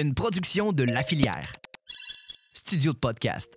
une production de La Filière. Studio de podcast.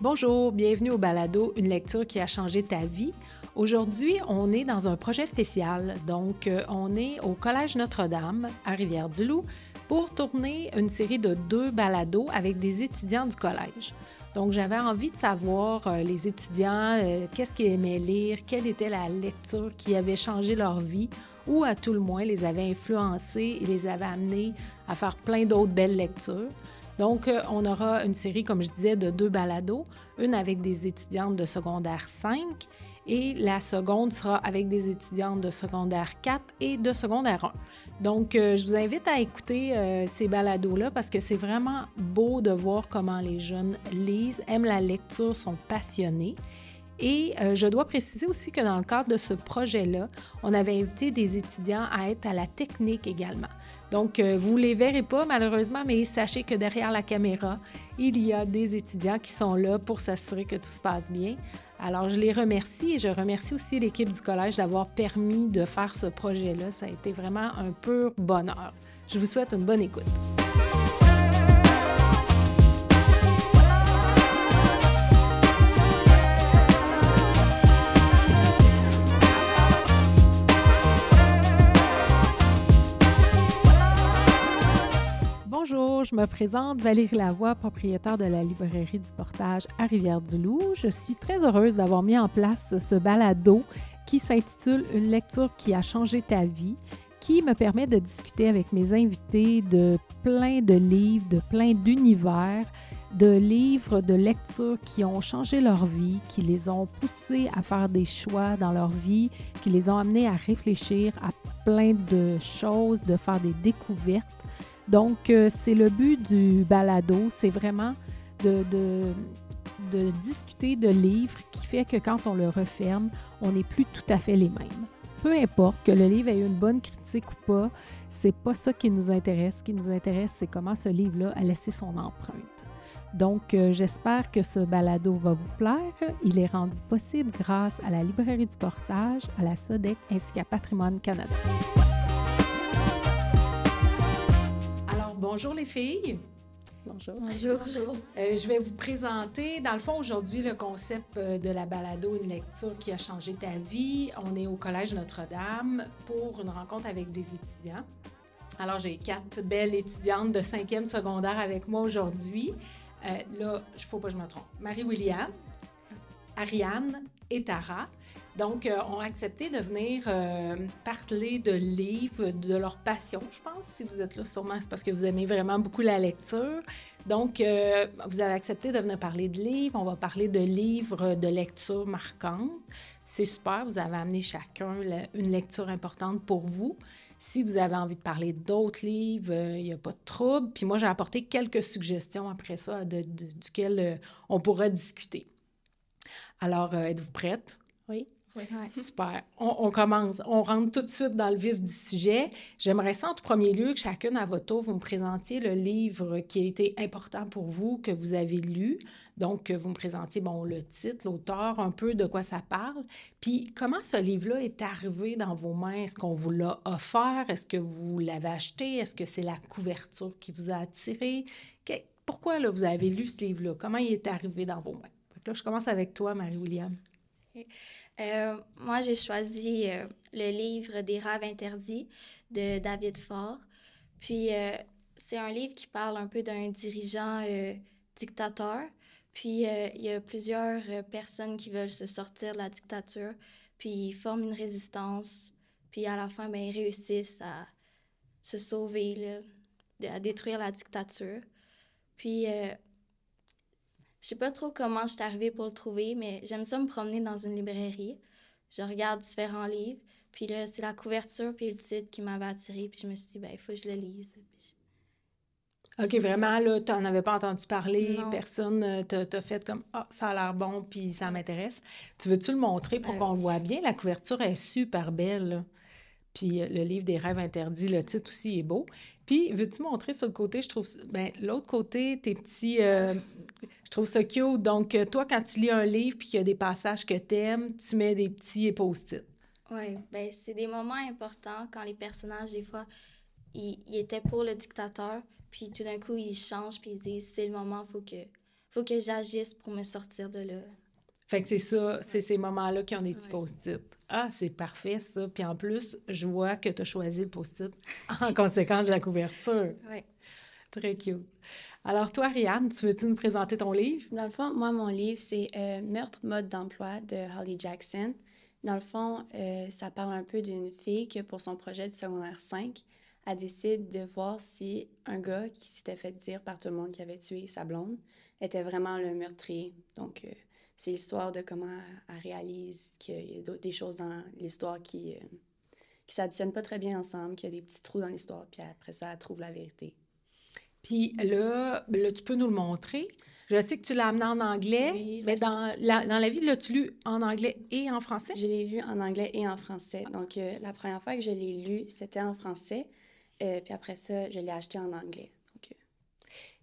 Bonjour, bienvenue au Balado, une lecture qui a changé ta vie. Aujourd'hui, on est dans un projet spécial. Donc, euh, on est au Collège Notre-Dame à Rivière-du-Loup pour tourner une série de deux balados avec des étudiants du collège. Donc, j'avais envie de savoir euh, les étudiants, euh, qu'est-ce qu'ils aimaient lire, quelle était la lecture qui avait changé leur vie ou à tout le moins les avait influencés et les avait amenés à faire plein d'autres belles lectures. Donc, euh, on aura une série, comme je disais, de deux balados, une avec des étudiantes de secondaire 5 et la seconde sera avec des étudiantes de secondaire 4 et de secondaire 1. Donc, euh, je vous invite à écouter euh, ces balados-là parce que c'est vraiment beau de voir comment les jeunes lisent, aiment la lecture, sont passionnés. Et je dois préciser aussi que dans le cadre de ce projet-là, on avait invité des étudiants à être à la technique également. Donc, euh, vous ne les verrez pas malheureusement, mais sachez que derrière la caméra, il y a des étudiants qui sont là pour s'assurer que tout se passe bien. Alors, je les remercie et je remercie aussi l'équipe du collège d'avoir permis de faire ce projet-là. Ça a été vraiment un pur bonheur. Je vous souhaite une bonne écoute. Je me présente Valérie Lavoie, propriétaire de la librairie du Portage à Rivière-du-Loup. Je suis très heureuse d'avoir mis en place ce balado qui s'intitule Une lecture qui a changé ta vie, qui me permet de discuter avec mes invités de plein de livres, de plein d'univers, de livres de lecture qui ont changé leur vie, qui les ont poussés à faire des choix dans leur vie, qui les ont amenés à réfléchir à plein de choses, de faire des découvertes donc, euh, c'est le but du balado, c'est vraiment de, discuter de livres qui fait que quand on le referme, on n'est plus tout à fait les mêmes. Peu importe que le livre ait eu une bonne critique ou pas, c'est pas ça qui nous intéresse. Ce qui nous intéresse, c'est comment ce livre-là a laissé son empreinte. Donc, euh, j'espère que ce balado va vous plaire. Il est rendu possible grâce à la Librairie du Portage, à la SODEC ainsi qu'à Patrimoine Canada. Bonjour les filles. Bonjour. Bonjour. bonjour. Euh, je vais vous présenter, dans le fond, aujourd'hui, le concept euh, de la balado, une lecture qui a changé ta vie. On est au Collège Notre-Dame pour une rencontre avec des étudiants. Alors, j'ai quatre belles étudiantes de cinquième secondaire avec moi aujourd'hui. Euh, là, il ne faut pas que je me trompe. Marie-William, Ariane et Tara. Donc, euh, ont accepté de venir euh, parler de livres, de leur passion, je pense. Si vous êtes là, sûrement, c'est parce que vous aimez vraiment beaucoup la lecture. Donc, euh, vous avez accepté de venir parler de livres. On va parler de livres de lecture marquante. C'est super. Vous avez amené chacun une lecture importante pour vous. Si vous avez envie de parler d'autres livres, il n'y a pas de trouble. Puis moi, j'ai apporté quelques suggestions après ça de, duquel on pourra discuter. Alors, êtes-vous prête? Oui. Super. On, commence. On rentre tout de suite dans le vif du sujet. J'aimerais ça, en tout premier lieu, que chacune à votre tour, vous me présentiez le livre qui a été important pour vous, que vous avez lu. Donc, que vous me présentiez, bon, le titre, l'auteur, un peu de quoi ça parle. Puis, comment ce livre-là est arrivé dans vos mains? Est-ce qu'on vous l'a offert? Est-ce que vous l'avez acheté? Est-ce que c'est la couverture qui vous a attiré? pourquoi, là, vous avez lu ce livre-là? Comment il est arrivé dans vos mains? là, je commence avec toi, Marie-William. Euh, moi, j'ai choisi euh, le livre des rêves interdits de David Faure. Puis, euh, c'est un livre qui parle un peu d'un dirigeant dictateur. Puis, il y a plusieurs personnes qui veulent se sortir de la dictature. Puis, ils forment une résistance. Puis, à la fin, ben, ils réussissent à se sauver, à détruire la dictature. Puis, je sais pas trop comment je suis arrivée pour le trouver, mais j'aime ça me promener dans une librairie. Je regarde différents livres, puis là, c'est la couverture puis le titre qui m'avait attirée, puis je me suis dit, ben, il faut que je le lise. OK, vraiment, là, tu n'en avais pas entendu parler, personne euh, t'a fait comme Ah, ça a l'air bon, puis ça m'intéresse. Tu veux-tu le montrer pour qu'on voit bien? La couverture est super belle. Puis euh, le livre des rêves interdits, le titre aussi est beau. Puis, veux-tu montrer sur le côté, je trouve, ben, l'autre côté, tes petits, euh, je trouve ça cute. Donc, euh, toi, quand tu lis un livre puis qu'il y a des passages que tu aimes, tu mets des petits post-it. Oui, ben c'est des moments importants quand les personnages, des fois, ils, ils étaient pour le dictateur, puis tout d'un coup, ils changent, puis ils disent, c'est le moment, faut que, faut que j'agisse pour me sortir de là. Fait que c'est ça, c'est ces moments-là qui ont des petits post-it. Ah, c'est parfait, ça. Puis en plus, je vois que tu as choisi le post-it en conséquence de la couverture. Oui. Très cute. Alors, toi, Ariane, tu veux-tu nous présenter ton livre? Dans le fond, moi, mon livre, c'est euh, Meurtre, mode d'emploi de Holly Jackson. Dans le fond, euh, ça parle un peu d'une fille qui, pour son projet de secondaire 5, elle décide de voir si un gars qui s'était fait dire par tout le monde qu'il avait tué sa blonde était vraiment le meurtrier. Donc, euh, c'est l'histoire de comment elle réalise qu'il y a des choses dans l'histoire qui ne qui s'additionnent pas très bien ensemble, qu'il y a des petits trous dans l'histoire, puis après ça, elle trouve la vérité. Puis là, là, tu peux nous le montrer. Je sais que tu l'as amené en anglais, Oui, mais dans la, dans la vie, l'as-tu lu en anglais et en français? Je l'ai lu en anglais et en français. Donc, euh, la première fois que je l'ai lu, c'était en français. Euh, puis après ça, je l'ai acheté en anglais. Donc, euh,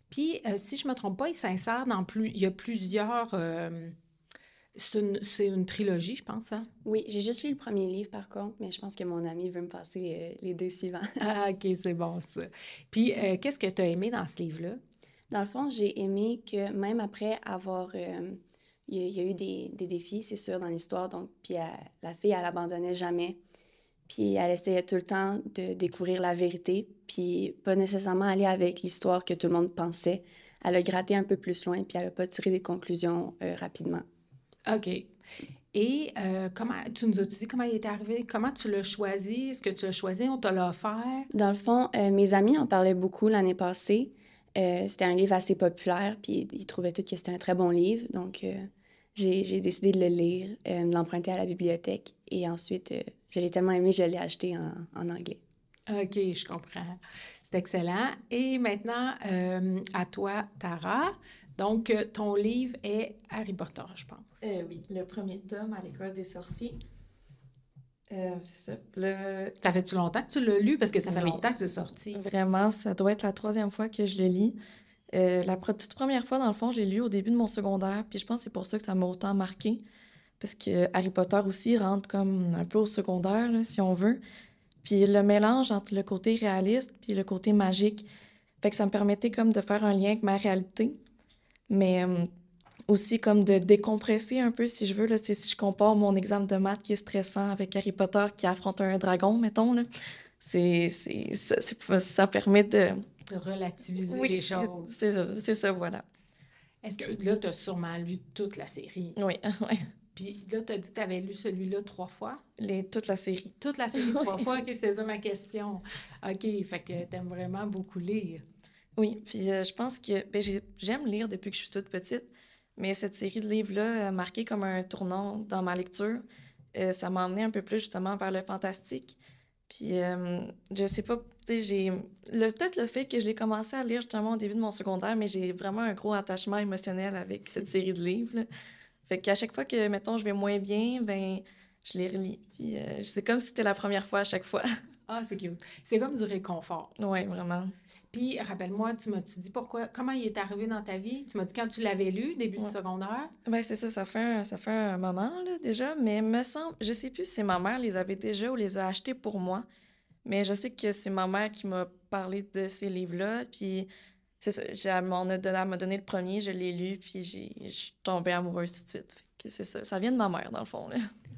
Puis, euh, si je me trompe pas, il s'insère dans plus... Il y a plusieurs... c'est une, une trilogie, je pense, hein? oui, j'ai juste lu le premier livre, par contre, mais je pense que mon ami veut me passer euh, les deux suivants. Ah, OK, c'est bon, ça. Puis, euh, qu'est-ce que tu as aimé dans ce livre-là? Dans le fond, j'ai aimé que même après avoir... euh, il y, a- il y a eu des, des défis, c'est sûr, dans l'histoire. Donc, puis elle- la fille, elle abandonnait jamais. Puis elle essayait tout le temps de découvrir la vérité, puis pas nécessairement aller avec l'histoire que tout le monde pensait. Elle a gratté un peu plus loin, puis elle n'a pas tiré des conclusions rapidement. OK. Et euh, comment, tu nous as dit comment il est arrivé? Comment tu l'as choisi? Est-ce que tu l'as choisi? On te l'a offert? Dans le fond, euh, mes amis en parlaient beaucoup l'année passée. Euh, c'était un livre assez populaire, puis ils trouvaient tous que c'était un très bon livre. Donc, j'ai j'ai décidé de le lire, de l'emprunter à la bibliothèque. Et ensuite, je l'ai tellement aimé, je l'ai acheté en, en anglais. OK, je comprends. C'est excellent. Et maintenant, euh, à toi, Tara. Donc, euh, ton livre est Harry Potter, je pense. Euh, oui, le premier tome à l'école des sorciers. Euh, c'est ça. Le... Ça fait-tu longtemps que tu l'as lu? Parce que ça fait Oui. longtemps que c'est sorti. Vraiment, ça doit être la troisième fois que je le lis. Euh, la toute première fois, dans le fond, je l'ai lu au début de mon secondaire, puis je pense que c'est pour ça que ça m'a autant marqué. Parce que Harry Potter aussi rentre comme un peu au secondaire, là, si on veut. Puis le mélange entre le côté réaliste puis le côté magique, fait que ça me permettait comme de faire un lien avec ma réalité, mais euh, aussi comme de décompresser un peu, si je veux. Là, Tu si je compare mon examen de maths qui est stressant avec Harry Potter qui affronte un dragon, mettons, là, c'est, c'est, ça, ça permet de... De relativiser Oui, les choses. C'est ça, c'est ça, voilà. Est-ce que là, tu as sûrement lu toute la série? Oui, oui. Puis là, tu as dit que tu avais lu celui-là trois fois? Les, toute la série. Toute la série trois fois? OK, c'est ça ma question. OK, fait que t'aimes vraiment beaucoup lire. Oui, puis euh, je pense que ben, j'ai- j'aime lire depuis que je suis toute petite, mais cette série de livres-là a marqué comme un tournant dans ma lecture. Euh, ça m'a emmené un peu plus justement vers le fantastique. Puis euh, je sais pas, tu sais, j'ai peut-être le fait que j'ai commencé à lire justement au début de mon secondaire, mais j'ai vraiment un gros attachement émotionnel avec cette série de livres. là. Fait qu'à chaque fois que, mettons, je vais moins bien, ben je les relis. Puis euh, c'est comme si c'était la première fois à chaque fois. Ah, c'est cute. C'est comme du réconfort. Oui, vraiment. Puis, rappelle-moi, tu m'as-tu dit pourquoi, comment il est arrivé dans ta vie? Tu m'as dit quand tu l'avais lu, début du Ouais. secondaire. Ben c'est ça, ça fait un, ça fait un moment là, déjà, mais me semble, je sais plus si ma mère les avait déjà ou les a achetés pour moi, mais je sais que c'est ma mère qui m'a parlé de ces livres-là, puis c'est ça, j'ai- elle m'en a donné, m'a donné le premier, je l'ai lu, puis je suis tombée amoureuse tout de suite. C'est ça, ça vient de ma mère dans le fond. Là.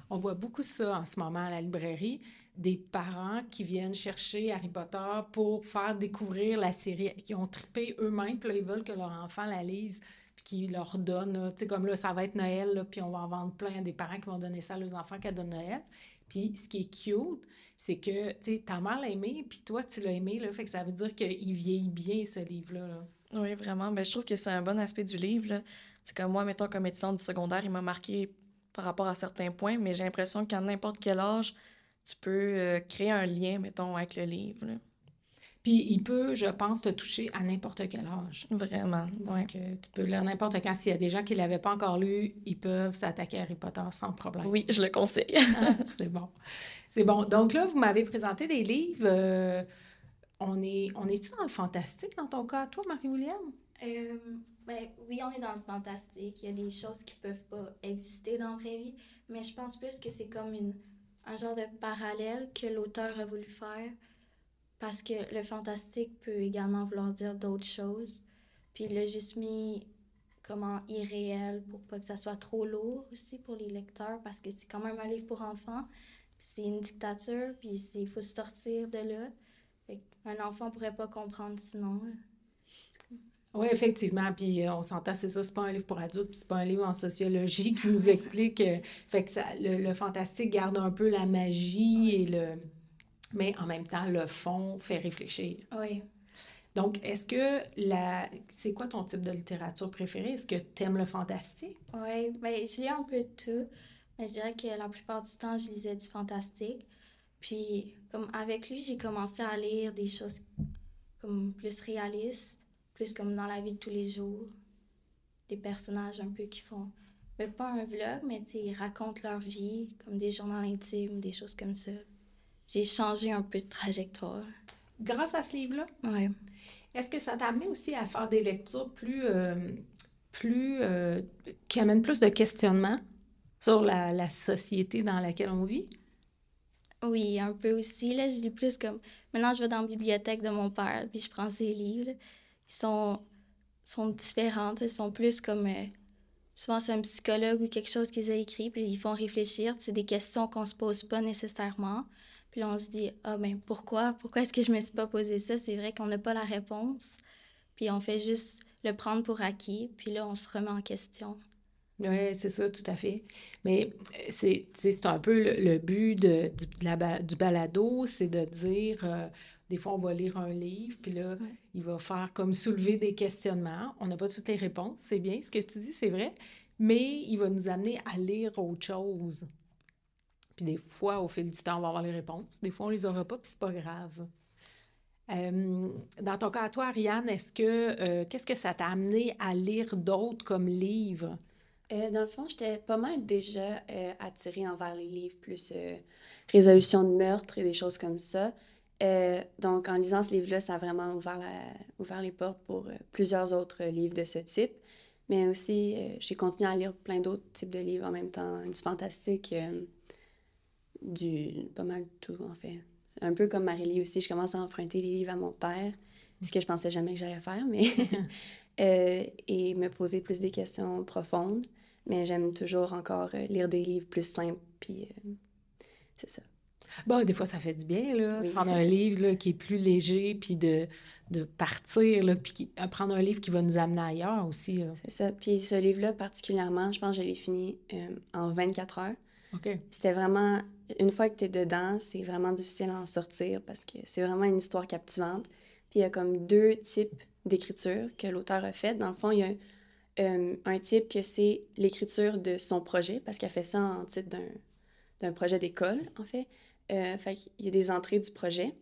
On voit beaucoup ça en ce moment à la librairie, des parents qui viennent chercher Harry Potter pour faire découvrir la série, qui ont trippé eux-mêmes, puis là, ils veulent que leur enfant la lise, puis qu'ils leur donnent, là, tu sais, comme là, ça va être Noël, là, puis on va en vendre plein des parents qui vont donner ça à leurs enfants cadeau de Noël. Puis ce qui est cute, c'est que, tu sais, ta mère l'a aimé, puis toi, tu l'as aimé, là, fait que ça veut dire qu'il vieillit bien, ce livre-là. là. Oui, vraiment, ben je trouve que c'est un bon aspect du livre. C'est comme moi, mettons, comme étudiante du secondaire, il m'a marqué par rapport à certains points, mais j'ai l'impression qu'à n'importe quel âge, tu peux euh, créer un lien, mettons, avec le livre. là. Puis il peut, je pense, te toucher à n'importe quel âge. Vraiment, ouais. Donc, euh, tu peux lire n'importe quand. S'il y a des gens qui ne l'avaient pas encore lu, ils peuvent s'attaquer à Harry Potter sans problème. Oui, je le conseille. Ah, c'est bon. C'est bon. Donc là, vous m'avez présenté des livres euh, on est, on est-tu dans le fantastique dans ton cas, toi, Marie-William? Euh, ben, oui, on est dans le fantastique. Il y a des choses qui peuvent pas exister dans la vraie vie, mais je pense plus que c'est comme une, un genre de parallèle que l'auteur a voulu faire parce que le fantastique peut également vouloir dire d'autres choses. Puis il l'a juste mis comment irréel pour pas que ça soit trop lourd aussi pour les lecteurs parce que c'est quand même un livre pour enfants. C'est une dictature, puis il faut sortir de là. Un enfant pourrait pas comprendre sinon. Oui, effectivement. Puis euh, on s'entend, c'est ça, c'est pas un livre pour adultes, puis c'est pas un livre en sociologie qui nous explique. Euh, fait que ça, le, fantastique garde un peu la magie et le. Mais en même temps, le fond fait réfléchir. Oui. Donc, est-ce que la. C'est quoi ton type de littérature préférée? Est-ce que tu aimes le fantastique? Oui, bien, j'ai un peu de tout. Mais je dirais que la plupart du temps, je lisais du fantastique. Puis, comme avec lui, j'ai commencé à lire des choses comme plus réalistes plus comme dans la vie de tous les jours. Des personnages un peu qui font, mais pas un vlog, mais ils racontent leur vie, comme des journaux intimes, des choses comme ça. J'ai changé un peu de trajectoire. Grâce à ce livre-là? Oui. Est-ce que ça t'a amené aussi à faire des lectures plus, euh, plus euh, qui amènent plus de questionnements sur la, la, société dans laquelle on vit? Oui, un peu aussi. Là, je lis plus comme... Maintenant, je vais dans la bibliothèque de mon père, puis je prends ses livres sont, sont différentes. Ils sont plus comme. Euh, souvent, c'est un psychologue ou quelque chose qu'ils ont écrit, puis ils font réfléchir. C'est des questions qu'on se pose pas nécessairement. Puis on se dit, ah, ben pourquoi? Pourquoi est-ce que je me suis pas posé ça? C'est vrai qu'on n'a pas la réponse. Puis on fait juste le prendre pour acquis, puis là, on se remet en question. Oui, c'est ça, tout à fait. Mais euh, c'est un peu le, but de, du, du balado, c'est de dire, euh, des fois, on va lire un livre, puis là, il va faire comme soulever des questionnements. On n'a pas toutes les réponses, c'est bien. Ce que tu dis, c'est vrai. Mais il va nous amener à lire autre chose. Puis des fois, au fil du temps, on va avoir les réponses. Des fois, on les aura pas, puis c'est pas grave. Euh, dans ton cas, toi, Ariane, est-ce que euh, qu'est-ce que ça t'a amené à lire d'autres comme livres? Euh, dans le fond, j'étais pas mal déjà attirée envers les livres plus résolution de meurtre et des choses comme ça. Euh, donc, en lisant ce livre-là, ça a vraiment ouvert, ouvert les portes pour euh, plusieurs autres livres de ce type. Mais aussi, euh, j'ai continué à lire plein d'autres types de livres en même temps, du fantastique, du pas mal tout, en fait. Un peu comme Marie-Lie aussi, je commence à emprunter les livres à mon père, ce que je pensais jamais que j'allais faire, mais... et me poser plus des questions profondes. Mais j'aime toujours encore lire des livres plus simples, puis c'est ça. Bon, des fois, ça fait du bien, là, prendre un livre là, qui est plus léger, puis de, de partir, là, puis euh, prendre un livre qui va nous amener ailleurs aussi. C'est ça. Puis ce livre-là, particulièrement, je pense que je l'ai fini euh, en 24 heures. C'était vraiment... Une fois que tu es dedans, c'est vraiment difficile à en sortir parce que c'est vraiment une histoire captivante. Puis il y a comme deux types d'écriture que l'auteur a fait. Dans le fond, il y a euh, un type que c'est l'écriture de son projet, parce qu'elle fait ça en titre d'un projet d'école, en fait. Euh, fait qu'il y a des entrées du projet.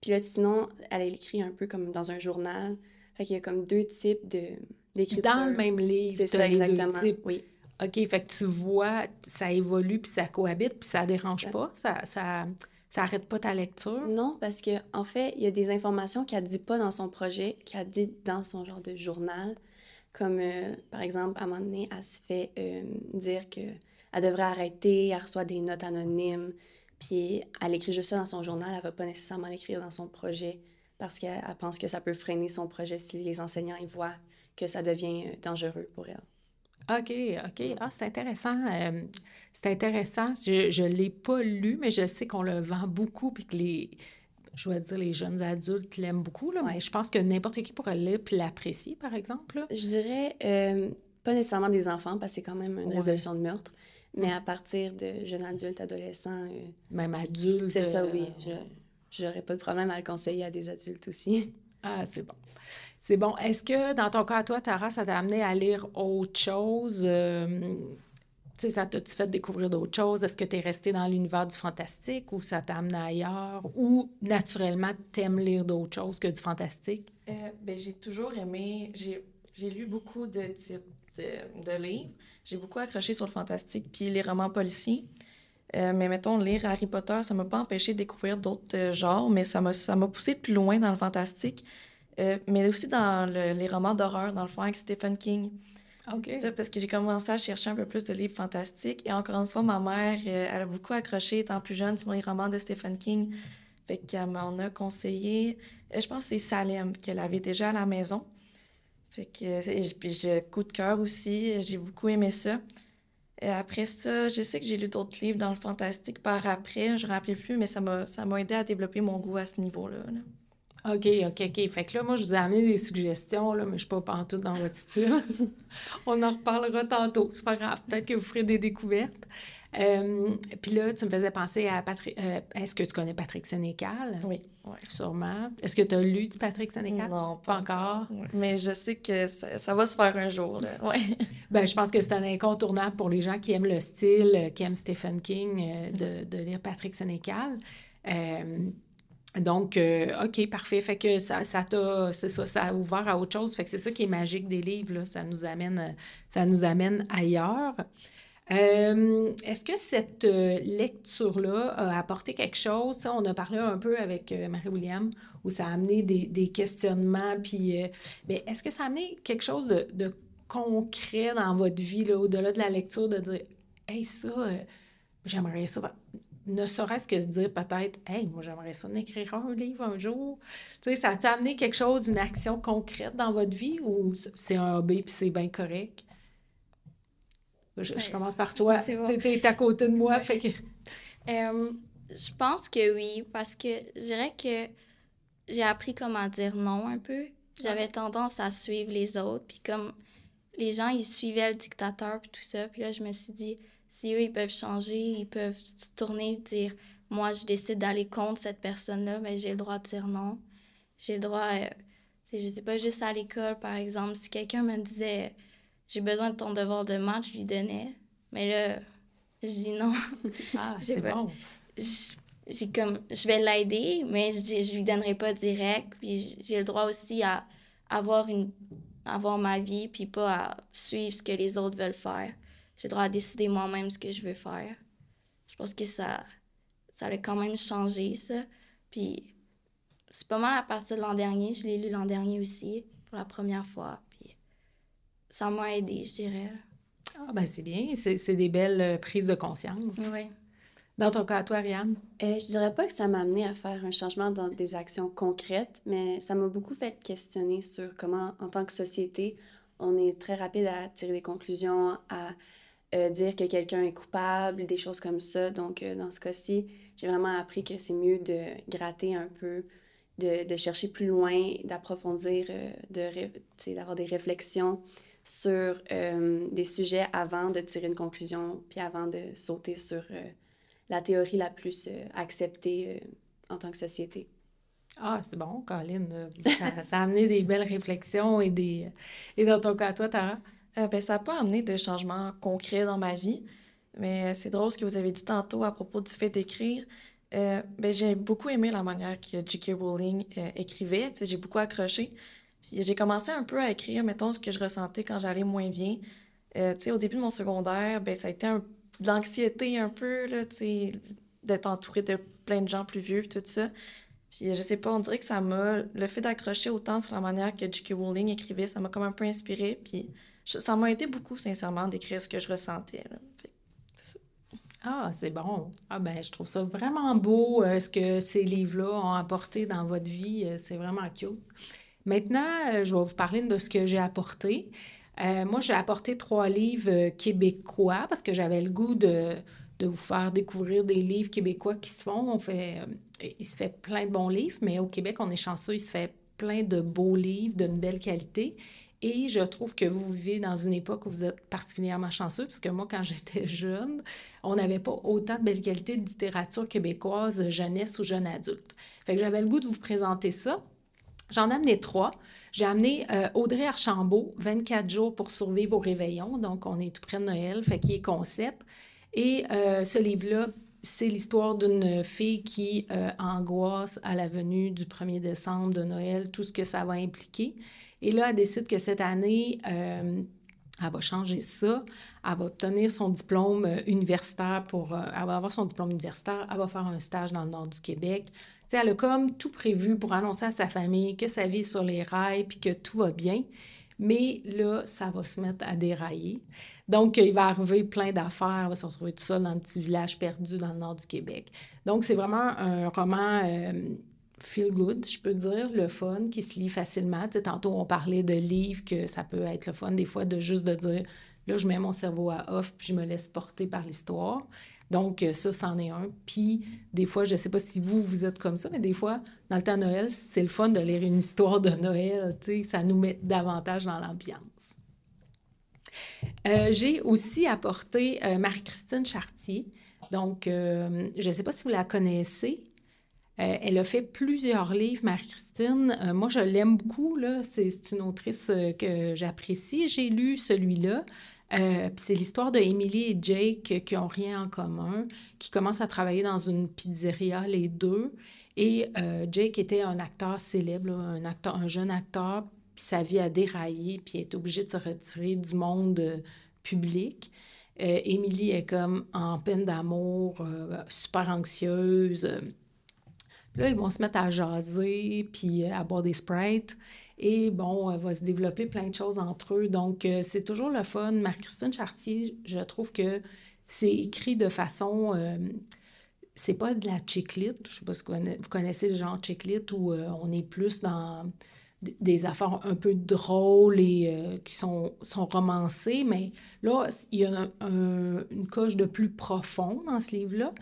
Puis là, sinon, elle écrit un peu comme dans un journal. Fait qu'il y a comme deux types de, d'écriture. Dans le même livre, c'est ça, exactement. Oui. OK, fait que tu vois, ça évolue, puis ça cohabite, puis ça dérange pas, ça, ça, ça arrête pas ta lecture? Non, parce que en fait, il y a des informations qu'elle dit pas dans son projet, qu'elle dit dans son genre de journal. Comme, euh, par exemple, à un moment donné, elle se fait euh, dire que elle devrait arrêter, elle reçoit des notes anonymes, puis elle écrit juste ça dans son journal, elle va pas nécessairement l'écrire dans son projet parce qu'elle pense que ça peut freiner son projet si les enseignants y voient que ça devient euh, dangereux pour elle. OK, OK. Ah, c'est intéressant. Euh, c'est intéressant. Je ne l'ai pas lu, mais je sais qu'on le vend beaucoup puis que les, je vais dire, les jeunes adultes l'aiment beaucoup. Là, Mais je pense que n'importe qui pourrait le lire puis l'apprécier, par exemple. Je dirais euh, pas nécessairement des enfants parce que c'est quand même une résolution de meurtre. Mais à partir de jeunes adultes, adolescents. Euh, Même adultes. C'est ça, oui. Euh, je n'aurais pas de problème à le conseiller à des adultes aussi. Ah, c'est bon. C'est bon. Est-ce que dans ton cas, toi, Tara, ça t'a amené à lire autre chose? Euh, tu sais, ça t'a-tu fait découvrir d'autres choses? Est-ce que tu es resté dans l'univers du fantastique ou ça t'a amené ailleurs? Ou naturellement, t'aimes lire d'autres choses que du fantastique? ben, j'ai toujours aimé. J'ai lu beaucoup de types de, de livres. J'ai beaucoup accroché sur le fantastique puis les romans policiers. Euh, mais mettons, lire Harry Potter, ça m'a pas empêché de découvrir d'autres euh, genres, mais ça m'a, ça m'a poussé plus loin dans le fantastique, euh, mais aussi dans le- les romans d'horreur, dans le fond, avec Stephen King. OK. Ça, parce que j'ai commencé à chercher un peu plus de livres fantastiques. Et encore une fois, ma mère, elle a beaucoup accroché, étant plus jeune, sur les romans de Stephen King. Fait qu'elle m'en a conseillé. Je pense que c'est Salem, qu'elle avait déjà à la maison. Fait que, puis j'ai coup de cœur aussi. J'ai beaucoup aimé ça. Et après ça, je sais que j'ai lu d'autres livres dans le fantastique par après. Je ne me rappelle plus, mais ça m'a aidé à développer mon goût à ce niveau-là. là. OK, OK, OK. Fait que là, moi, je vous ai amené des suggestions, là, mais je ne suis pas pantoute dans votre style. On en reparlera tantôt. C'est pas grave. Peut-être que vous ferez des découvertes. Euh, Puis là, tu me faisais penser à Patrick. euh, Est-ce que tu connais Patrick Sénécal? Oui, ouais. Sûrement. Est-ce que tu as lu du Patrick Sénécal? Non, Pas encore. Ouais. Mais je sais que ça, ça va se faire un jour. Là. Ouais. Ben, je pense que c'est un incontournable pour les gens qui aiment le style, euh, qui aiment Stephen King, euh, de, de lire Patrick Sénécal. Donc, euh, OK, parfait. Fait que ça, ça t'a, ça, ça a ouvert à autre chose. Fait que c'est ça qui est magique des livres, là. Ça nous amène, ça nous amène ailleurs. Euh, est-ce que cette euh, lecture-là a apporté quelque chose? Ça, on a parlé un peu avec Marie-William, où ça a amené des, questionnements, puis... mais est-ce que ça a amené quelque chose de, de concret dans votre vie, là, au-delà de la lecture, de dire « Hey, ça, j'aimerais ça... » Ne serait-ce que se dire peut-être « Hey, moi, j'aimerais ça en écrire un livre un jour. » Tu sais, ça a-tu amené quelque chose, une action concrète dans votre vie, ou c'est un hobby, puis c'est bien correct? Je, je Ouais. commence par toi. T'es à côté de moi, fait que... Euh, je pense que oui, parce que je dirais que j'ai appris comment dire non un peu. J'avais tendance à suivre les autres, puis comme les gens, ils suivaient le dictateur, puis tout ça, puis là, je me suis dit, si eux, ils peuvent changer, ils peuvent se tourner, dire, moi, je décide d'aller contre cette personne-là, mais j'ai le droit de dire non. J'ai le droit, euh, je sais pas, juste à l'école, par exemple, si quelqu'un me disait, j'ai besoin de ton devoir de maths, je lui donnais, mais là, je dis non. Ah, c'est bon. je- j'ai comme je vais l'aider mais je, je lui donnerai pas direct puis j'ai le droit aussi à avoir une avoir ma vie puis pas à suivre ce que les autres veulent faire j'ai le droit à décider moi-même ce que je veux faire je pense que ça ça a quand même changé ça puis c'est pas mal à partir de l'an dernier je l'ai lu l'an dernier aussi pour la première fois puis ça m'a aidé je dirais Ah, ben c'est bien. C'est c'est des belles euh, prises de conscience. oui Dans ton cas, toi, Ariane? Euh, je dirais pas que ça m'a amené à faire un changement dans des actions concrètes, mais ça m'a beaucoup fait questionner sur comment, en tant que société, on est très rapide à tirer des conclusions, à euh, dire que quelqu'un est coupable, des choses comme ça. Donc, euh, dans ce cas-ci, j'ai vraiment appris que c'est mieux de gratter un peu, de, de chercher plus loin, d'approfondir, euh, de d'avoir des réflexions sur euh, des sujets avant de tirer une conclusion, puis avant de sauter sur la théorie la plus acceptée en tant que société. Ah, c'est bon, Colin. Ça, ça a amené des belles réflexions et des... Et dans ton cas, toi, Tara? Euh, ben, ça n'a pas amené de changements concrets dans ma vie, mais c'est drôle ce que vous avez dit tantôt à propos du fait d'écrire. Euh, ben, j'ai beaucoup aimé la manière que J.K. Rowling euh, écrivait, j'ai beaucoup accroché. J'ai commencé un peu à écrire, mettons, ce que je ressentais quand j'allais moins bien. Euh, au début de mon secondaire, ben, ça a été de l'anxiété un peu, d'être entouré de plein de gens plus vieux, tout ça. Puis je sais pas, on dirait que ça m'a... Le fait d'accrocher autant sur la manière que J.K. Rowling écrivait, ça m'a comme un peu inspiré, puis ça m'a aidé beaucoup, sincèrement, d'écrire ce que je ressentais. Fait ça. Ah, c'est bon. Ah, ben, je trouve ça vraiment beau, euh, ce que ces livres-là ont apporté dans votre vie. Euh, c'est vraiment cute. Maintenant, euh, je vais vous parler de ce que j'ai apporté. Moi, j'ai apporté trois livres québécois parce que j'avais le goût de, de vous faire découvrir des livres québécois qui se font. On fait, il se fait plein de bons livres, mais au Québec, on est chanceux, il se fait plein de beaux livres d'une belle qualité. Et je trouve que vous vivez dans une époque où vous êtes particulièrement chanceux, parce que moi, quand j'étais jeune, on n'avait pas autant de belle qualité de littérature québécoise, jeunesse ou jeune adulte. Fait que j'avais le goût de vous présenter ça. J'en ai amené trois. J'ai amené euh, Audrey Archambault, 24 jours pour survivre au réveillon. Donc, on est tout près de Noël, fait qu'il est concept. Et euh, ce livre-là, c'est l'histoire d'une fille qui euh, angoisse à la venue du 1er décembre de Noël, tout ce que ça va impliquer. Et là, elle décide que cette année, euh, Elle va changer ça. Elle va obtenir son diplôme euh, universitaire pour. Euh, elle va avoir son diplôme universitaire. Elle va faire un stage dans le nord du Québec. elle a comme tout prévu pour annoncer à sa famille que sa vie est sur les rails puis que tout va bien. Mais là, ça va se mettre à dérailler. Donc, il va arriver plein d'affaires. Elle va se retrouver tout seul dans un petit village perdu dans le nord du Québec. Donc, c'est vraiment un roman. Euh, feel good, je peux dire, le fun, qui se lit facilement. Tantôt, on parlait de livres, que ça peut être le fun, des fois, de juste de dire, là, je mets mon cerveau à off, puis je me laisse porter par l'histoire. Donc, euh, ça, c'en est un. Puis, des fois, je ne sais pas si vous, vous êtes comme ça, mais des fois, dans le temps de Noël, c'est le fun de lire une histoire de Noël. Ça nous met davantage dans l'ambiance. Euh, j'ai aussi apporté euh, Marie-Christine Chartier. Donc, je ne sais pas si vous la connaissez. Elle a fait plusieurs livres, Marie-Christine. Moi, je l'aime beaucoup. C'est, une autrice que j'apprécie. J'ai lu celui-là. C'est l'histoire de Emily et Jake qui n'ont rien en commun, qui commencent à travailler dans une pizzeria, les deux. Et Jake était un acteur célèbre, un, acteur, un jeune acteur, puis sa vie a déraillé, puis est obligé de se retirer du monde public. Emily est comme en peine d'amour, super anxieuse Là, ils vont se mettre à jaser, puis euh, à boire des sprites. Et bon, va se développer plein de choses entre eux. Donc, euh, c'est toujours le fun. Marc-Christine Chartier, je trouve que c'est écrit de façon. Euh, c'est pas de la chiclite. Je sais pas si vous connaissez le genre chiclite où on est plus dans des affaires un peu drôles et qui sont, sont romancées. Mais là, il y a une coche de plus profond dans ce livre-là.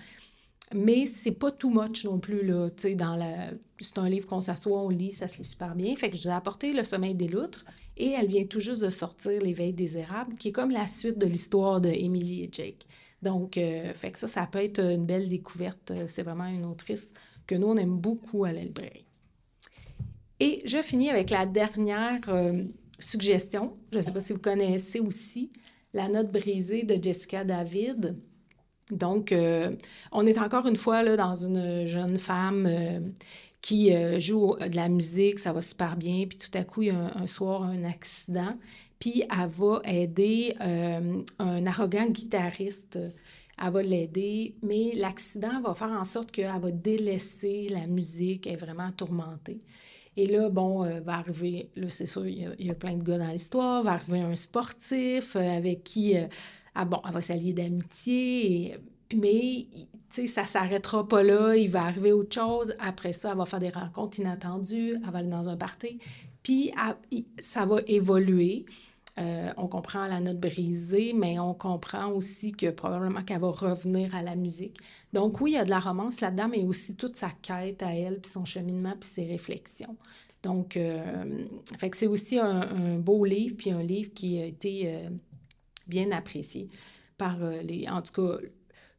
Mais c'est pas too much non plus, là. Tu dans la... C'est un livre qu'on s'assoit, on lit, ça se lit super bien. Fait que je vous ai apporté Le sommeil des loutres et elle vient tout juste de sortir L'éveil des érables, qui est comme la suite de l'histoire de Emily et Jake. Donc, euh, fait que ça, ça peut être une belle découverte. C'est vraiment une autrice que nous, on aime beaucoup à la. Et je finis avec la dernière euh, suggestion. Je ne sais pas si vous connaissez aussi La note brisée de Jessica David. Donc, euh, on est encore une fois là, dans une jeune femme euh, qui euh, joue de la musique, ça va super bien, puis tout à coup, il y a un, soir un accident, puis elle va aider un arrogant guitariste. Elle va l'aider, mais l'accident va faire en sorte qu'elle va délaisser la musique, elle est vraiment tourmentée. Et là, bon, va arriver, là, c'est sûr, il y, a, plein de gars dans l'histoire, va arriver un sportif avec qui ah bon, elle va s'allier d'amitié, mais ça s'arrêtera pas là, il va arriver autre chose. Après ça, elle va faire des rencontres inattendues, elle va aller dans un party, puis ça va évoluer. Euh, on comprend la note brisée, mais on comprend aussi que probablement qu'elle va revenir à la musique. Donc oui, il y a de la romance là-dedans, mais aussi toute sa quête à elle, puis son cheminement, puis ses réflexions. Donc, euh, fait que c'est aussi un, beau livre, puis un livre qui a été euh, bien apprécié par euh, les, en tout cas,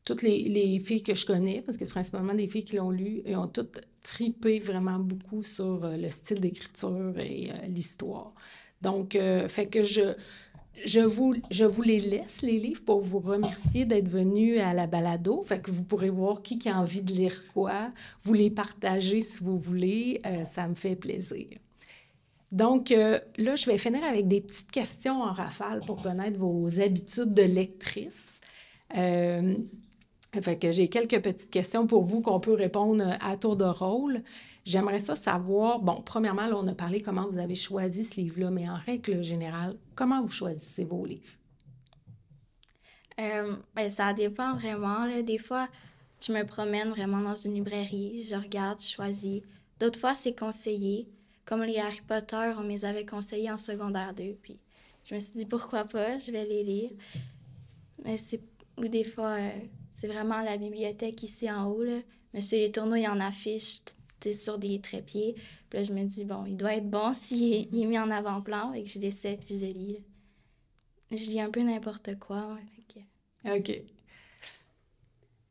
toutes les, filles que je connais, parce que principalement des filles qui l'ont lu, et ont toutes tripé vraiment beaucoup sur euh, le style d'écriture et euh, l'histoire. Donc, fait que je, je, vous, je vous les laisse, les livres, pour vous remercier d'être venus à la balado. Fait que vous pourrez voir qui, qui a envie de lire quoi. Vous les partagez si vous voulez. ça me fait plaisir. Donc, euh, là, je vais finir avec des petites questions en rafale pour connaître vos habitudes de lectrice. Euh, que j'ai quelques petites questions pour vous qu'on peut répondre à tour de rôle. J'aimerais ça savoir, bon, premièrement, là, on a parlé comment vous avez choisi ce livre-là, mais en règle générale, comment vous choisissez vos livres? Euh, ben, ça dépend vraiment. Des fois, je me promène vraiment dans une librairie, je regarde, je choisis. D'autres fois, c'est conseillé comme les Harry Potter, on me les avait conseillés en secondaire 2. Puis je me suis dit, pourquoi pas, je vais les lire. Mais c'est. Ou des fois, euh, c'est vraiment la bibliothèque ici en haut. Là. Monsieur Les Tourneaux, il en affiche sur des trépieds. Puis là, je me dis, bon, il doit être bon s'il est, mis en avant-plan. Et que je l'essaie puis je le lis. Je lis un peu n'importe quoi. OK.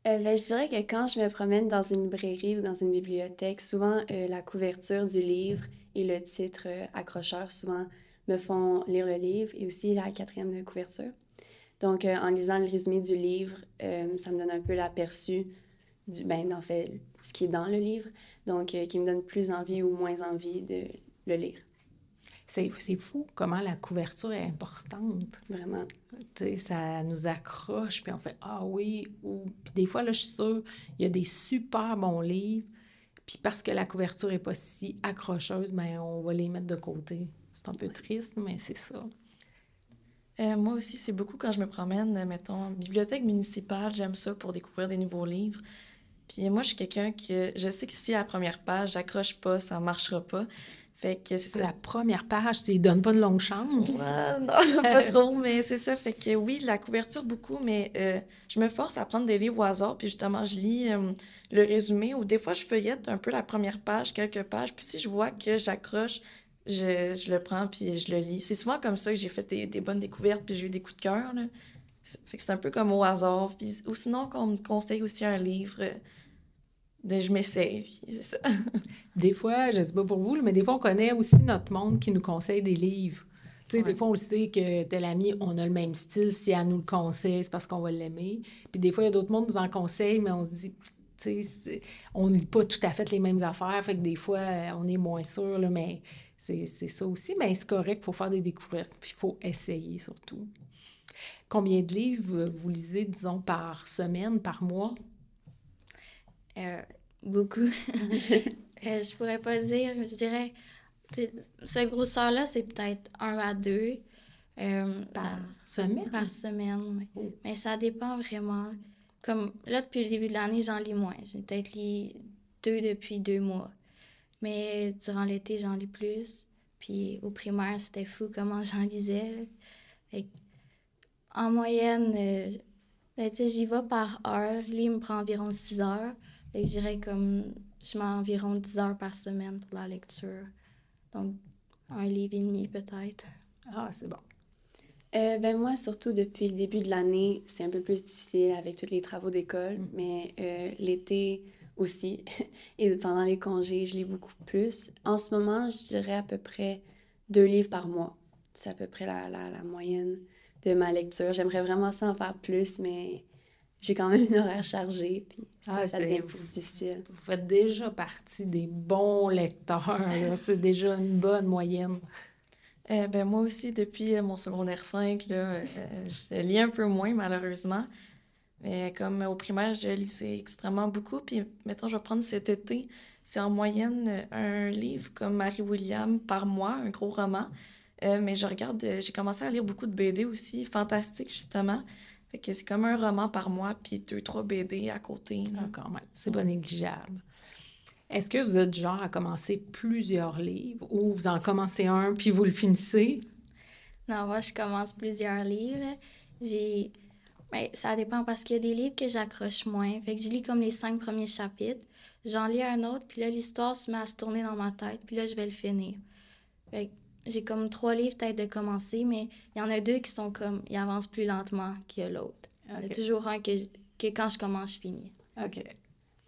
Euh, ben, je dirais que quand je me promène dans une librairie ou dans une bibliothèque, souvent euh, la couverture du livre et le titre euh, accrocheur souvent me font lire le livre et aussi la quatrième de couverture. Donc, en lisant le résumé du livre, ça me donne un peu l'aperçu du, ben, en fait, ce qui est dans le livre, donc qui me donne plus envie ou moins envie de le lire. c'est fou comment la couverture est importante. Vraiment. Tu sais, ça nous accroche, puis on fait Ah oui, ou. Puis des fois, là, je suis sûre, il y a des super bons livres, puis parce que la couverture n'est pas si accrocheuse, ben on va les mettre de côté. C'est un peu triste, mais c'est ça. Euh, moi aussi, c'est beaucoup quand je me promène, mettons, bibliothèque municipale, j'aime ça pour découvrir des nouveaux livres. Puis moi, je suis quelqu'un que je sais que si à la première page, j'accroche pas, ça marchera pas. Fait que c'est ça. La première page, tu ne donnes pas de longue chance. Ouais, non, pas trop, mais c'est ça. Fait que oui, la couverture beaucoup, mais euh, je me force à prendre des livres au hasard, puis justement, je lis euh, le résumé, ou des fois, je feuillette un peu la première page, quelques pages, puis si je vois que j'accroche, je, je, le prends, puis je le lis. C'est souvent comme ça que j'ai fait des, des, bonnes découvertes, puis j'ai eu des coups de cœur, là. Fait que c'est un peu comme au hasard. Puis, ou sinon, qu'on me conseille aussi un livre de je m'essaye, c'est ça. des fois, je sais pas pour vous, mais des fois, on connaît aussi notre monde qui nous conseille des livres. Tu sais, ouais. des fois, on le sait que tel ami, on a le même style. Si elle nous le conseille, c'est parce qu'on va l'aimer. Puis des fois, il y a d'autres mondes qui nous en conseillent, mais on se dit, on ne lit pas tout à fait les mêmes affaires. Fait que des fois, on est moins sûr, là, mais c'est ça aussi. Mais c'est correct, il faut faire des découvertes, puis il faut essayer surtout. Combien de livres vous lisez, disons, par semaine, par mois? Euh, beaucoup. euh, je pourrais pas dire, je dirais, cette grosseur-là, c'est peut-être un à deux. Euh, par ça, semaine? Par semaine, oui. Oh. Mais ça dépend vraiment. Comme là, depuis le début de l'année, j'en lis moins. J'ai peut-être lu deux depuis deux mois. Mais durant l'été, j'en lis plus. Puis au primaire, c'était fou comment j'en lisais. En moyenne, euh, ben, j'y vais par heure. Lui, il me prend environ six heures. Et je dirais comme je mets environ 10 heures par semaine pour la lecture. Donc, un livre et demi peut-être. Ah, c'est bon. Euh, ben moi, surtout depuis le début de l'année, c'est un peu plus difficile avec tous les travaux d'école, mm. mais euh, l'été aussi. et pendant les congés, je lis beaucoup plus. En ce moment, je dirais à peu près deux livres par mois. C'est à peu près la, la, la moyenne de ma lecture. J'aimerais vraiment ça en faire plus, mais j'ai quand même une horaire chargée, puis ça, ah, ça devient plus difficile. Vous faites déjà partie des bons lecteurs, c'est déjà une bonne moyenne. Euh, ben, moi aussi, depuis mon secondaire 5, là, euh, je lis un peu moins, malheureusement. Mais comme au primaire, je lisais extrêmement beaucoup. Puis maintenant, je vais prendre cet été. C'est en moyenne un livre comme Marie William par mois, un gros roman. Euh, mais je regarde, j'ai commencé à lire beaucoup de BD aussi, fantastique justement. Fait que c'est comme un roman par mois, puis deux, trois BD à côté. Ah, quand même, c'est pas négligeable. Est-ce que vous êtes du genre à commencer plusieurs livres ou vous en commencez un puis vous le finissez? Non, moi, je commence plusieurs livres. J'ai. Mais ça dépend parce qu'il y a des livres que j'accroche moins. Fait que je lis comme les cinq premiers chapitres. J'en lis un autre, puis là, l'histoire se met à se tourner dans ma tête, puis là, je vais le finir. Fait que j'ai comme trois livres peut-être de commencer, mais il y en a deux qui sont comme, ils avancent plus lentement que l'autre. Il y a toujours un que, que quand je commence, je finis. OK.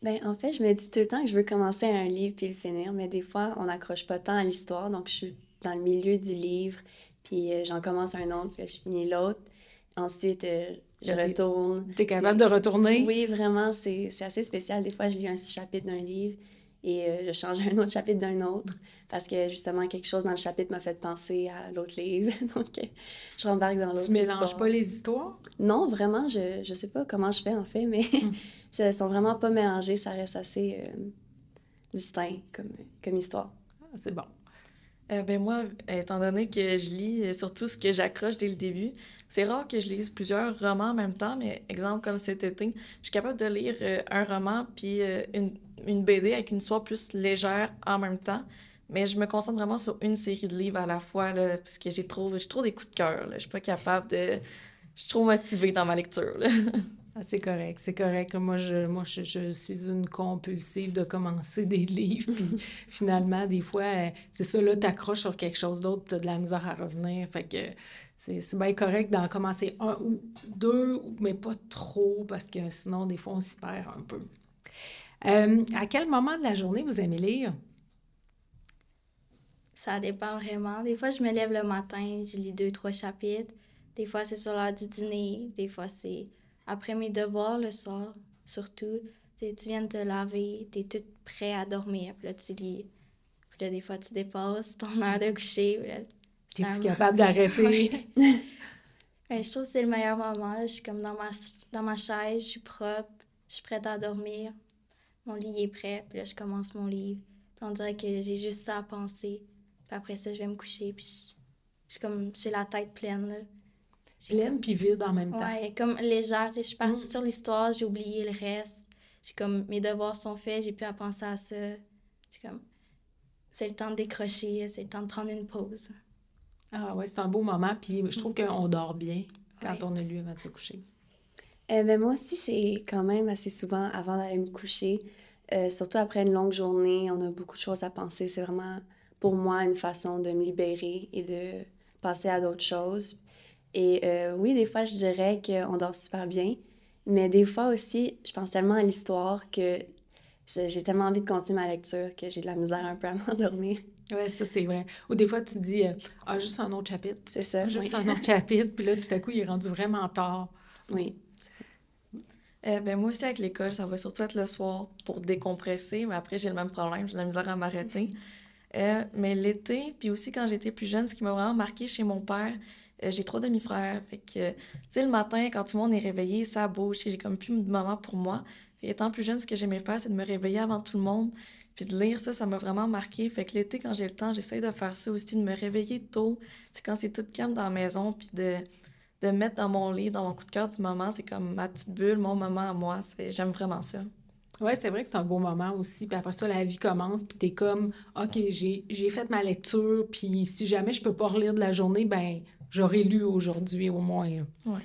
Ben, en fait, je me dis tout le temps que je veux commencer un livre puis le finir, mais des fois, on n'accroche pas tant à l'histoire, donc je suis dans le milieu du livre, puis euh, j'en commence un autre, puis là, je finis l'autre. Ensuite, euh, je retourne. Tu es capable de retourner? Oui, vraiment, c'est assez spécial. Des fois, je lis un chapitre d'un livre et euh, je change un autre chapitre d'un autre parce que justement quelque chose dans le chapitre m'a fait penser à l'autre livre. Donc je rembarque dans l'autre. Tu mélanges histoire. pas les histoires? Non, vraiment, je je sais pas comment je fais en fait, mais elles sont vraiment pas mélangées, ça reste assez euh, distinct comme comme histoire. Ah, c'est bon. Euh, ben moi, étant donné que je lis surtout ce que j'accroche dès le début, c'est rare que je lise plusieurs romans en même temps, mais exemple comme cet été, je suis capable de lire euh, un roman puis euh, une, une, BD avec une histoire plus légère en même temps. Mais je me concentre vraiment sur une série de livres à la fois, là, parce que j'ai trop, trop des coups de cœur. Je suis pas capable de... Je suis trop motivée dans ma lecture. Ah, c'est correct, c'est correct. Moi, je, moi je, suis une compulsive de commencer des livres. Puis finalement, des fois, euh, c'est ça, là, t'accroches sur quelque chose d'autre, t'as de la misère à revenir. Fait que c'est bien correct d'en commencer un ou deux, mais pas trop, parce que sinon, des fois, on s'y perd un peu. Euh, à quel moment de la journée vous aimez lire? Ça dépend vraiment. Des fois, je me lève le matin, je lis deux, trois chapitres. Des fois, c'est sur l'heure du dîner. Des fois, c'est après mes devoirs le soir, surtout. tu viens de te laver, tu es tout prêt à dormir, puis là, tu lis Puis là, des fois, tu dépasses ton heure de coucher. puis là, plus capable d'arrêter. Ouais. Ben, je trouve que c'est le meilleur moment. là. Je suis comme dans ma, dans ma chaise, je suis propre, je suis prête à dormir. Mon lit est prêt, puis là, je commence mon livre. Puis on dirait que j'ai juste ça à penser. Puis après ça, je vais me coucher, puis je, je suis comme, j'ai la tête pleine. Là. Pleine puis vide en même temps. Ouais, comme légère. Je suis partie Mm. sur l'histoire, j'ai oublié le reste. J'ai comme, mes devoirs sont faits, j'ai plus à penser à ça. J'ai comme, c'est le temps de décrocher, c'est le temps de prendre une pause. Ah ouais, c'est un beau moment. Puis je trouve qu'on dort bien quand Ouais. on a lu avant de se coucher. Euh, ben, moi aussi, c'est quand même assez souvent avant d'aller me coucher. Euh, surtout après une longue journée, on a beaucoup de choses à penser. C'est vraiment, pour moi, une façon de me libérer et de passer à d'autres choses. Et euh, oui, des fois, je dirais qu'on dort super bien. Mais des fois aussi, je pense tellement à l'histoire que j'ai tellement envie de continuer ma lecture que j'ai de la misère un peu à m'endormir. Ouais, ça c'est vrai. Ou des fois, tu dis, euh, ah, juste un autre chapitre. C'est ça. Ah, juste oui. un autre chapitre. Puis là, tout à coup, il est rendu vraiment tard. Oui. Euh, ben, moi aussi, avec l'école, ça va surtout être le soir pour décompresser, mais après, j'ai le même problème, j'ai de la misère à m'arrêter. Euh, mais l'été, puis aussi quand j'étais plus jeune, ce qui m'a vraiment marqué chez mon père, euh, j'ai trois demi-frères. Fait que, tu sais, le matin, quand tout le monde est réveillé, ça bouge, j'ai comme plus de moment pour moi. Et étant plus jeune, ce que j'aimais faire, c'est de me réveiller avant tout le monde, puis de lire ça, ça m'a vraiment marqué. Fait que l'été, quand j'ai le temps, j'essaye de faire ça aussi, de me réveiller tôt, c'est quand c'est tout calme dans la maison, puis de de me mettre dans mon livre, dans mon coup de cœur du moment. C'est comme ma petite bulle, mon moment à moi. J'aime vraiment ça. Ouais, c'est vrai que c'est un beau moment aussi. Puis après ça, la vie commence, puis t'es comme, OK, j'ai, j'ai fait ma lecture, puis si jamais je peux pas relire de la journée, ben j'aurais lu aujourd'hui au moins. Ouais.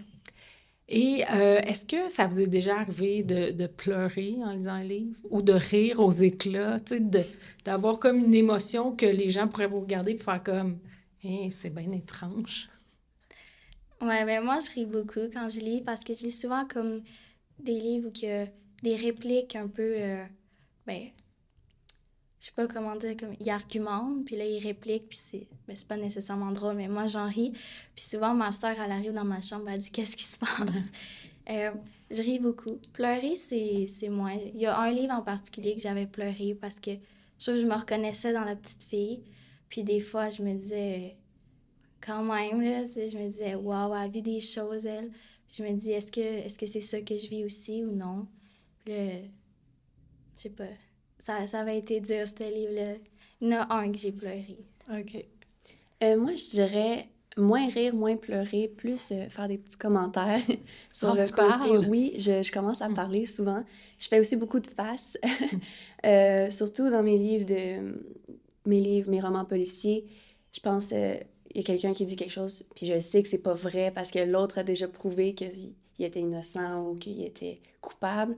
Et euh, est-ce que ça vous est déjà arrivé de, de pleurer en lisant un livre ou de rire aux éclats, d'avoir comme une émotion que les gens pourraient vous regarder et faire comme, Hein, c'est bien étrange. Ouais, ben moi, je ris beaucoup quand je lis parce que je lis souvent comme des livres y a des répliques un peu. euh, ben, je sais pas comment dire, comme ils argumentent, puis là, ils répliquent, puis c'est ben, pas nécessairement drôle, mais moi, j'en ris. Puis souvent, ma soeur, elle arrive dans ma chambre, elle dit Qu'est-ce qui se passe? Euh, Je ris beaucoup. Pleurer, c'est moins. Il y a un livre en particulier que j'avais pleuré parce que je trouve que je me reconnaissais dans la petite fille. Puis des fois, je me disais quand même, là, je me disais, waouh, elle vit des choses, elle. Puis je me dis, est-ce que c'est ça que je vis aussi ou non? Puis là, je sais pas. Ça, ça avait été dur, ce livre-là. Il y en a un que j'ai pleuré. OK. Euh, moi, je dirais moins rire, moins pleurer, plus euh, faire des petits commentaires sur Ah, le tu côté. parles? Oui, je, je commence à parler souvent. Je fais aussi beaucoup de faces, Euh, surtout dans mes livres de mes livres, mes romans policiers. Je pense euh, il y a quelqu'un qui dit quelque chose, puis je sais que c'est pas vrai parce que l'autre a déjà prouvé qu'il il était innocent ou qu'il était coupable.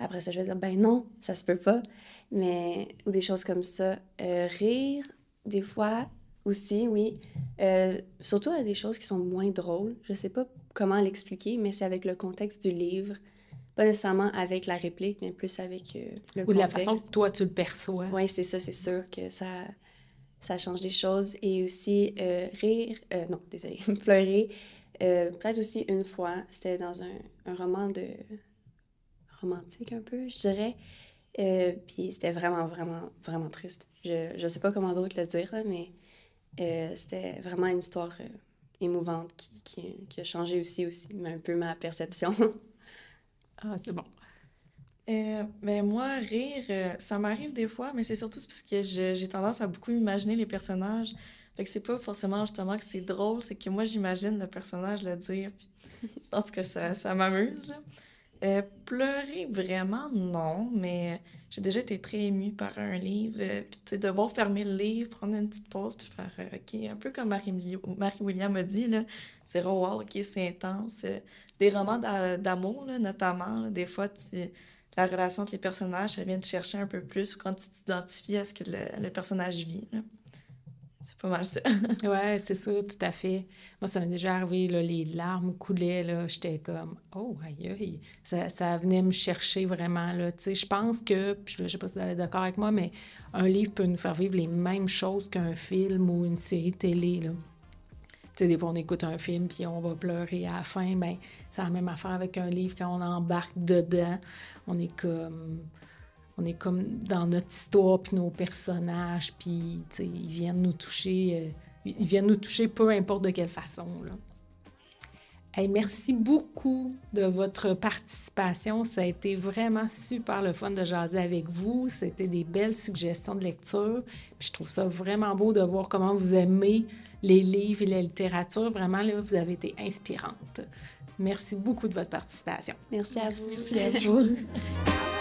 Après ça, je vais dire ben non, ça se peut pas. Mais ou des choses comme ça, Euh, rire des fois aussi, oui. Euh, surtout à des choses qui sont moins drôles. Je sais pas comment l'expliquer, mais c'est avec le contexte du livre. Pas nécessairement avec la réplique, mais plus avec euh, le Ou de la contexte. façon que toi, tu le perçois. Oui, c'est ça, c'est sûr que ça, ça change des choses. Et aussi, rire, non, désolé, pleurer. Peut-être aussi une fois, c'était dans un, un roman de romantique un peu, je dirais. Euh, puis c'était vraiment, vraiment, vraiment triste. Je, je sais pas comment d'autre le dire, là, mais euh, c'était vraiment une histoire euh, émouvante qui, qui, a changé aussi, aussi un peu ma perception. Ah, c'est bon. Euh, ben moi, rire, ça m'arrive des fois, mais c'est surtout parce que j'ai tendance à beaucoup imaginer les personnages. Fait que c'est pas forcément justement que c'est drôle, c'est que moi, j'imagine le personnage le dire, puis je pense que ça, ça m'amuse. Euh, pleurer, vraiment, non, mais j'ai déjà été très émue par un livre, euh, puis tu devoir fermer le livre, prendre une petite pause, puis faire, euh, OK, un peu comme Marie- Marie-William a dit, là, dire, oh wow, OK, c'est intense. Euh, Des romans d'a- d'amour, notamment, des fois, tu la relation entre les personnages, elle vient te chercher un peu plus quand tu t'identifies à ce que le, le personnage vit. C'est pas mal ça. Ouais, c'est ça, tout à fait. Moi, ça m'est déjà arrivé, là, les larmes coulaient, là, j'étais comme, oh, aïe, aïe. Ça, ça venait me chercher vraiment, là, tu sais. Je pense que, puis je sais pas si vous allez d'accord avec moi, mais un livre peut nous faire vivre les mêmes choses qu'un film ou une série télé, là. Tu sais, des fois, on écoute un film, puis on va pleurer à la fin, ben c'est la même affaire avec un livre quand on embarque dedans. On est comme... on est comme dans notre histoire, puis nos personnages, puis ils viennent nous toucher, euh, ils viennent nous toucher peu importe de quelle façon. Là. merci beaucoup de votre participation. Ça a été vraiment super le fun de jaser avec vous. C'était des belles suggestions de lecture. Puis je trouve ça vraiment beau de voir comment vous aimez les livres et la littérature. Vraiment, là, vous avez été inspirante. Merci beaucoup de votre participation. Merci à vous. Merci à vous.